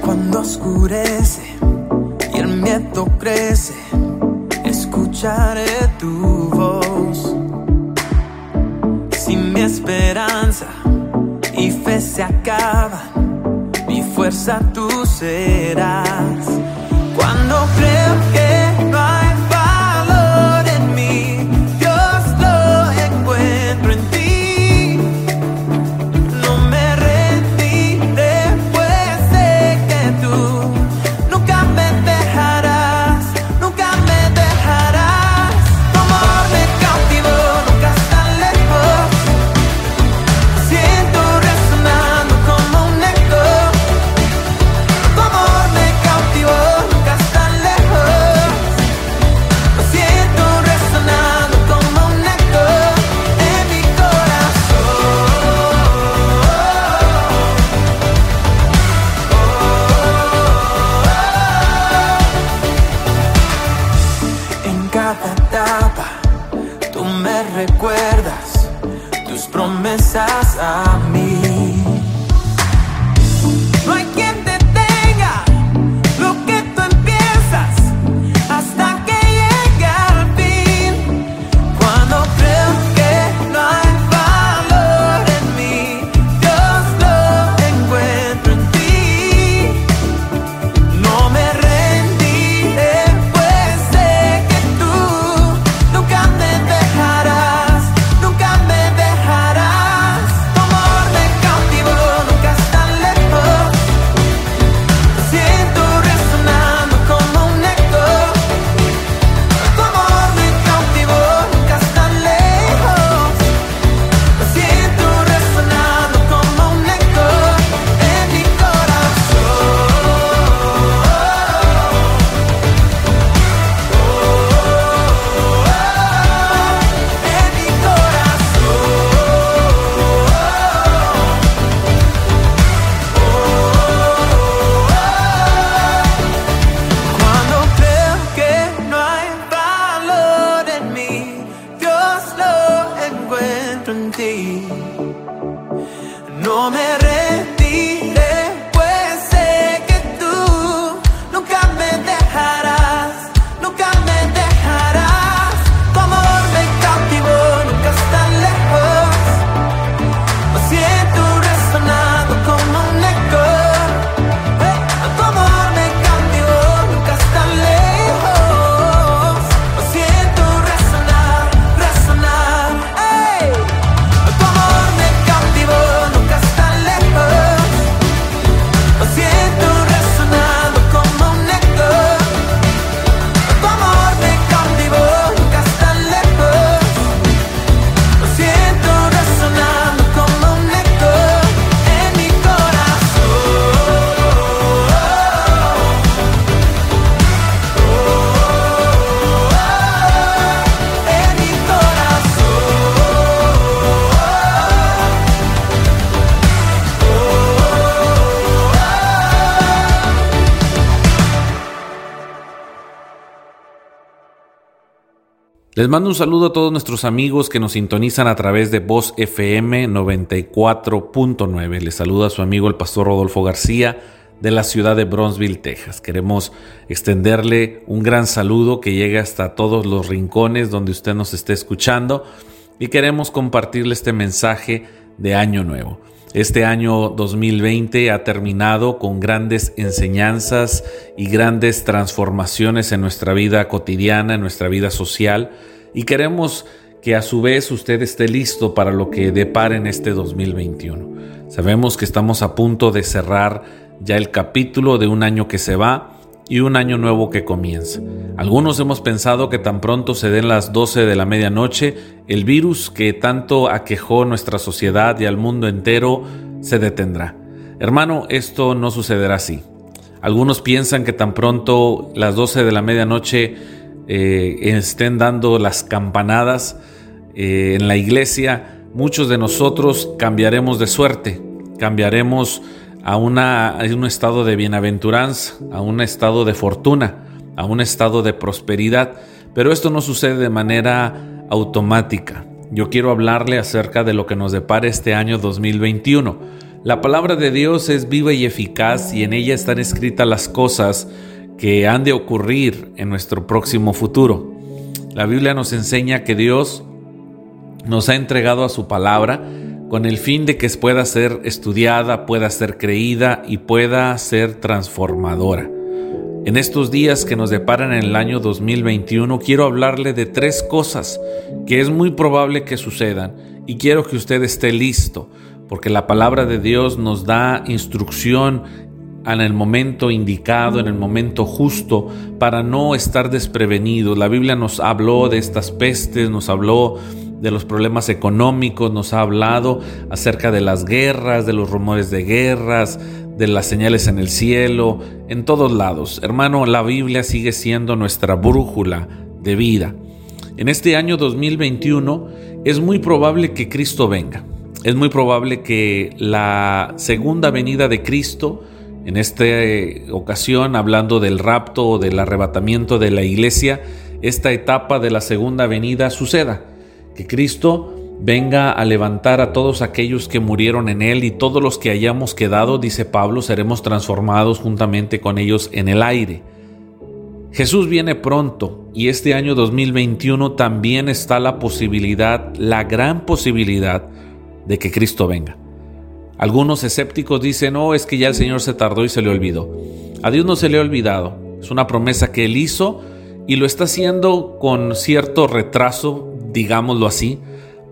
Cuando oscurece y el miedo crece, escucharé tu voz. Si mi esperanza y fe se acaban, mi fuerza tú serás. Cuando creo Les mando un saludo a todos nuestros amigos que nos sintonizan a través de Voz FM 94.9. Les saluda su amigo el pastor Rodolfo García de la ciudad de Bronzeville, Texas. Queremos extenderle un gran saludo que llegue hasta todos los rincones donde usted nos esté escuchando y queremos compartirle este mensaje de Año Nuevo. Este año 2020 ha terminado con grandes enseñanzas y grandes transformaciones en nuestra vida cotidiana, en nuestra vida social y queremos que a su vez usted esté listo para lo que depara en este 2021. Sabemos que estamos a punto de cerrar ya el capítulo de un año que se va y un año nuevo que comienza. Algunos hemos pensado que tan pronto se den las 12 de la medianoche, el virus que tanto aquejó nuestra sociedad y al mundo entero se detendrá. Hermano, esto no sucederá así. Algunos piensan que tan pronto las 12 de la medianoche eh, estén dando las campanadas eh, en la iglesia, muchos de nosotros cambiaremos de suerte, cambiaremos a, un estado de bienaventuranza, a un estado de fortuna, a un estado de prosperidad. Pero esto no sucede de manera automática. Yo quiero hablarle acerca de lo que nos depara este año 2021. La palabra de Dios es viva y eficaz y en ella están escritas las cosas que han de ocurrir en nuestro próximo futuro. La Biblia nos enseña que Dios nos ha entregado a su palabra con el fin de que pueda ser estudiada, pueda ser creída y pueda ser transformadora. En estos días que nos deparan en el año 2021 quiero hablarle de tres cosas que es muy probable que sucedan y quiero que usted esté listo porque la palabra de Dios nos da instrucción en el momento indicado, en el momento justo, para no estar desprevenidos. La Biblia nos habló de estas pestes, nos habló de los problemas económicos, nos ha hablado acerca de las guerras, de los rumores de guerras, de las señales en el cielo, en todos lados. Hermano, la Biblia sigue siendo nuestra brújula de vida. En este año 2021 es muy probable que Cristo venga. Es muy probable que la segunda venida de Cristo, en esta ocasión hablando del rapto o del arrebatamiento de la iglesia, esta etapa de la segunda venida suceda que Cristo venga a levantar a todos aquellos que murieron en Él y todos los que hayamos quedado, dice Pablo, seremos transformados juntamente con ellos en el aire. Jesús viene pronto y este año 2021 también está la posibilidad, la gran posibilidad de que Cristo venga. Algunos escépticos dicen, no, es que ya el Señor se tardó y se le olvidó. A Dios no se le ha olvidado. Es una promesa que Él hizo y lo está haciendo con cierto retraso digámoslo así,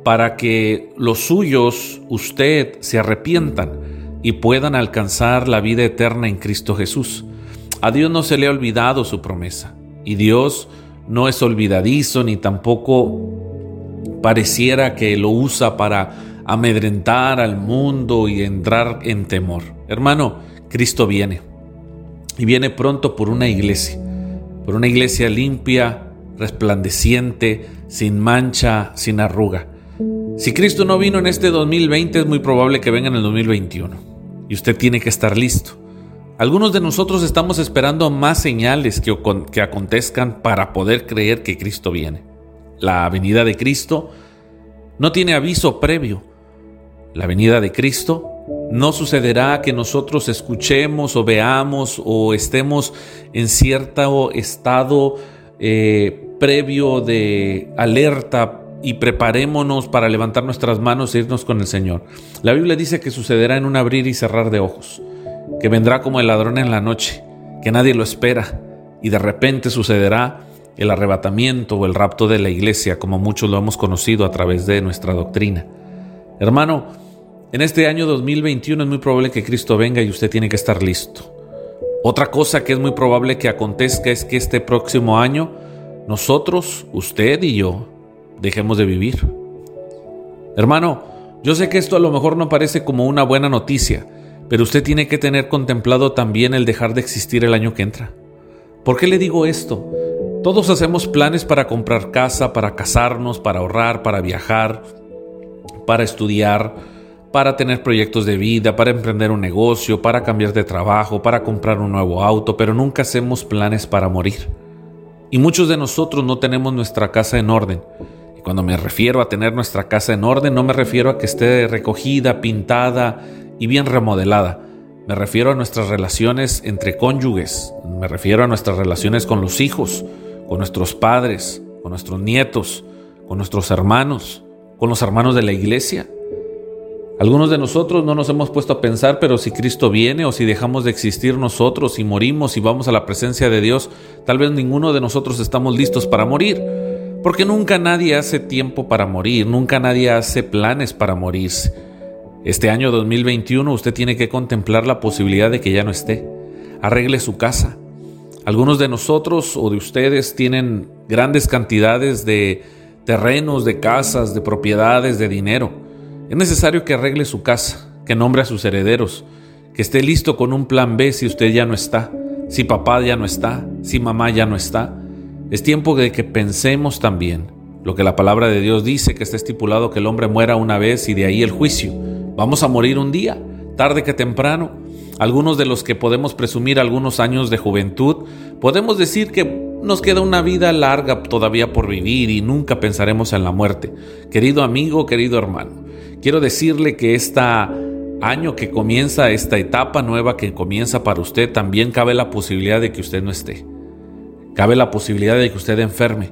para que los suyos, usted, se arrepientan y puedan alcanzar la vida eterna en Cristo Jesús. A Dios no se le ha olvidado su promesa y Dios no es olvidadizo ni tampoco pareciera que lo usa para amedrentar al mundo y entrar en temor. Hermano, Cristo viene y viene pronto por una iglesia, por una iglesia limpia, resplandeciente, sin mancha, sin arruga. Si Cristo no vino en este 2020, es muy probable que venga en el 2021. Y usted tiene que estar listo. Algunos de nosotros estamos esperando más señales que, acontezcan para poder creer que Cristo viene. La venida de Cristo no tiene aviso previo. La venida de Cristo no sucederá que nosotros escuchemos o veamos o estemos en cierto estado eh, previo de alerta y preparémonos para levantar nuestras manos e irnos con el Señor. La Biblia dice que sucederá en un abrir y cerrar de ojos, que vendrá como el ladrón en la noche, que nadie lo espera y de repente sucederá el arrebatamiento o el rapto de la iglesia, como muchos lo hemos conocido a través de nuestra doctrina. Hermano, en este año 2021 es muy probable que Cristo venga y usted tiene que estar listo. Otra cosa que es muy probable que acontezca es que este próximo año nosotros, usted y yo, dejemos de vivir. Hermano, yo sé que esto a lo mejor no parece como una buena noticia, pero usted tiene que tener contemplado también el dejar de existir el año que entra. ¿Por qué le digo esto? Todos hacemos planes para comprar casa, para casarnos, para ahorrar, para viajar, para estudiar, para tener proyectos de vida, para emprender un negocio, para cambiar de trabajo, para comprar un nuevo auto, pero nunca hacemos planes para morir. Y muchos de nosotros no tenemos nuestra casa en orden. Y cuando me refiero a tener nuestra casa en orden, no me refiero a que esté recogida, pintada y bien remodelada. Me refiero a nuestras relaciones entre cónyuges, me refiero a nuestras relaciones con los hijos, con nuestros padres, con nuestros nietos, con nuestros hermanos, con los hermanos de la iglesia. Algunos de nosotros no nos hemos puesto a pensar, pero si Cristo viene o si dejamos de existir nosotros y morimos y vamos a la presencia de Dios, tal vez ninguno de nosotros estamos listos para morir. Porque nunca nadie hace tiempo para morir, nunca nadie hace planes para morirse. Este año 2021 usted tiene que contemplar la posibilidad de que ya no esté. Arregle su casa. Algunos de nosotros o de ustedes tienen grandes cantidades de terrenos, de casas, de propiedades, de dinero es necesario que arregle su casa, que nombre a sus herederos, que esté listo con un plan B si usted ya no está, si papá ya no está, si mamá ya no está. Es tiempo de que pensemos también lo que la palabra de Dios dice, que está estipulado que el hombre muera una vez y de ahí el juicio. Vamos a morir un día, tarde que temprano. Algunos de los que podemos presumir algunos años de juventud, podemos decir que nos queda una vida larga todavía por vivir y nunca pensaremos en la muerte. Querido amigo, querido hermano, quiero decirle que este año que comienza, esta etapa nueva que comienza para usted, también cabe la posibilidad de que usted no esté. Cabe la posibilidad de que usted enferme.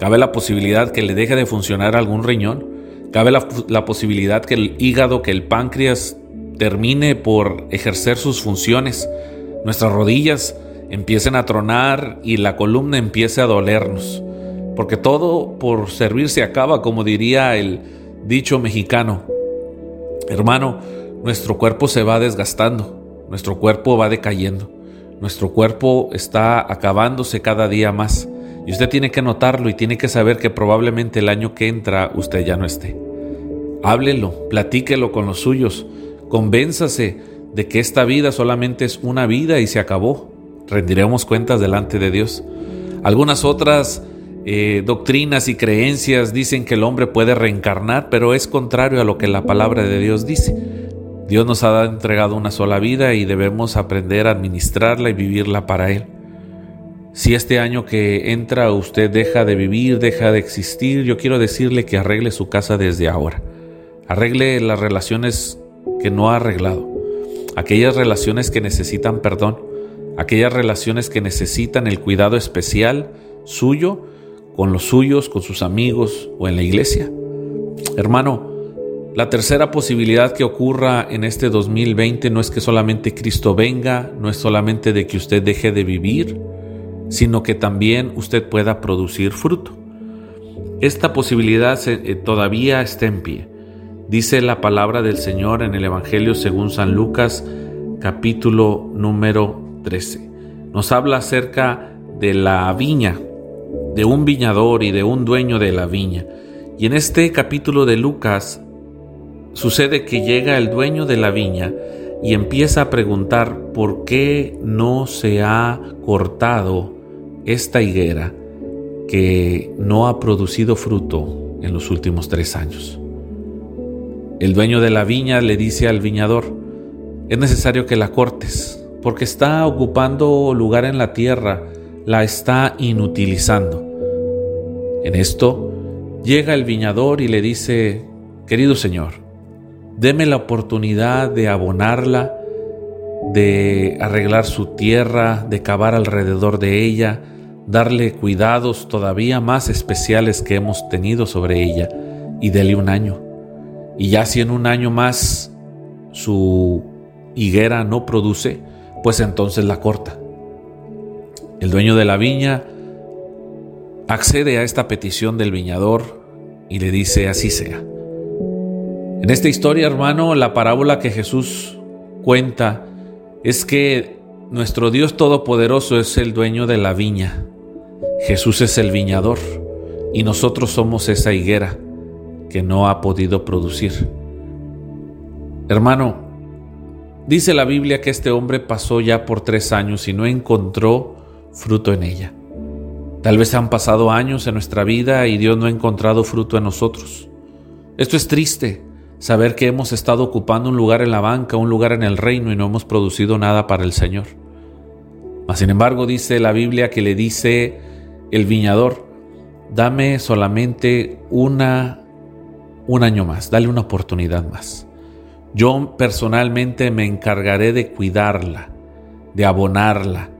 Cabe la posibilidad que le deje de funcionar algún riñón. Cabe la, la posibilidad que el hígado, que el páncreas termine por ejercer sus funciones. Nuestras rodillas empiecen a tronar y la columna empiece a dolernos. Porque todo por servir se acaba, como diría el dicho mexicano. Hermano, nuestro cuerpo se va desgastando, nuestro cuerpo va decayendo, nuestro cuerpo está acabándose cada día más. Y usted tiene que notarlo y tiene que saber que probablemente el año que entra usted ya no esté. Háblelo, platíquelo con los suyos, convénzase de que esta vida solamente es una vida y se acabó rendiremos cuentas delante de Dios. Algunas otras eh, doctrinas y creencias dicen que el hombre puede reencarnar, pero es contrario a lo que la palabra de Dios dice. Dios nos ha entregado una sola vida y debemos aprender a administrarla y vivirla para Él. Si este año que entra usted deja de vivir, deja de existir, yo quiero decirle que arregle su casa desde ahora. Arregle las relaciones que no ha arreglado, aquellas relaciones que necesitan perdón, aquellas relaciones que necesitan el cuidado especial suyo con los suyos, con sus amigos o en la iglesia. Hermano, la tercera posibilidad que ocurra en este 2020 no es que solamente Cristo venga, no es solamente de que usted deje de vivir, sino que también usted pueda producir fruto. Esta posibilidad eh, todavía está en pie. Dice la palabra del Señor en el Evangelio según San Lucas capítulo número 13. Nos habla acerca de la viña, de un viñador y de un dueño de la viña. Y en este capítulo de Lucas sucede que llega el dueño de la viña y empieza a preguntar por qué no se ha cortado esta higuera que no ha producido fruto en los últimos tres años. El dueño de la viña le dice al viñador, es necesario que la cortes, porque está ocupando lugar en la tierra, la está inutilizando. En esto llega el viñador y le dice, querido Señor, deme la oportunidad de abonarla, de arreglar su tierra, de cavar alrededor de ella, darle cuidados todavía más especiales que hemos tenido sobre ella y dele un año. Y ya si en un año más su higuera no produce, pues entonces la corta. El dueño de la viña accede a esta petición del viñador y le dice así sea. En esta historia, hermano, la parábola que Jesús cuenta es que nuestro Dios Todopoderoso es el dueño de la viña. Jesús es el viñador y nosotros somos esa higuera que no ha podido producir. Hermano, Dice la Biblia que este hombre pasó ya por tres años y no encontró fruto en ella. Tal vez han pasado años en nuestra vida y Dios no ha encontrado fruto en nosotros. Esto es triste, saber que hemos estado ocupando un lugar en la banca, un lugar en el reino y no hemos producido nada para el Señor. Mas sin embargo dice la Biblia que le dice el viñador, dame solamente una un año más, dale una oportunidad más. Yo personalmente me encargaré de cuidarla, de abonarla,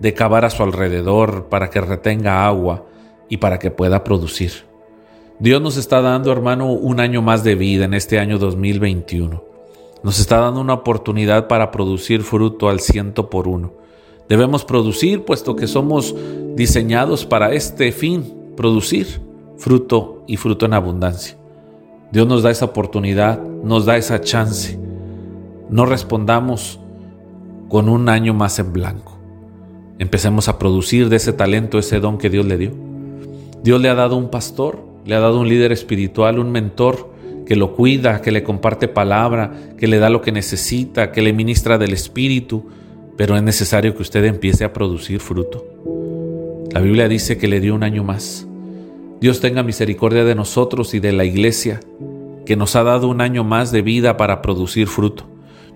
de cavar a su alrededor para que retenga agua y para que pueda producir. Dios nos está dando, hermano, un año más de vida en este año 2021. Nos está dando una oportunidad para producir fruto al ciento por uno. Debemos producir, puesto que somos diseñados para este fin, producir fruto y fruto en abundancia. Dios nos da esa oportunidad, nos da esa chance. No respondamos con un año más en blanco. Empecemos a producir de ese talento, ese don que Dios le dio. Dios le ha dado un pastor, le ha dado un líder espiritual, un mentor que lo cuida, que le comparte palabra, que le da lo que necesita, que le ministra del Espíritu, pero es necesario que usted empiece a producir fruto. La Biblia dice que le dio un año más. Dios tenga misericordia de nosotros y de la iglesia, que nos ha dado un año más de vida para producir fruto.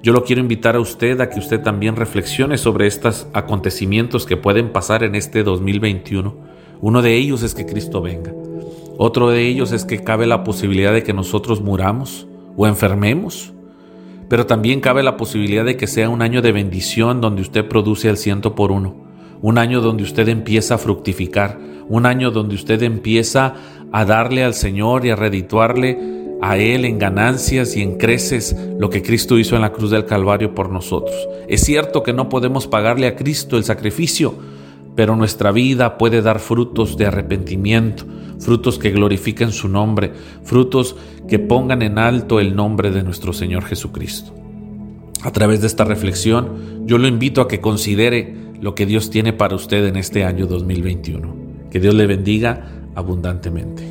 Yo lo quiero invitar a usted a que usted también reflexione sobre estos acontecimientos que pueden pasar en este 2021. Uno de ellos es que Cristo venga. Otro de ellos es que cabe la posibilidad de que nosotros muramos o enfermemos. Pero también cabe la posibilidad de que sea un año de bendición donde usted produce el ciento por uno. Un año donde usted empieza a fructificar. Un año donde usted empieza a darle al Señor y a redituarle a Él en ganancias y en creces lo que Cristo hizo en la cruz del Calvario por nosotros. Es cierto que no podemos pagarle a Cristo el sacrificio, pero nuestra vida puede dar frutos de arrepentimiento, frutos que glorifiquen su nombre, frutos que pongan en alto el nombre de nuestro Señor Jesucristo. A través de esta reflexión, yo lo invito a que considere lo que Dios tiene para usted en este año 2021. Que Dios le bendiga abundantemente.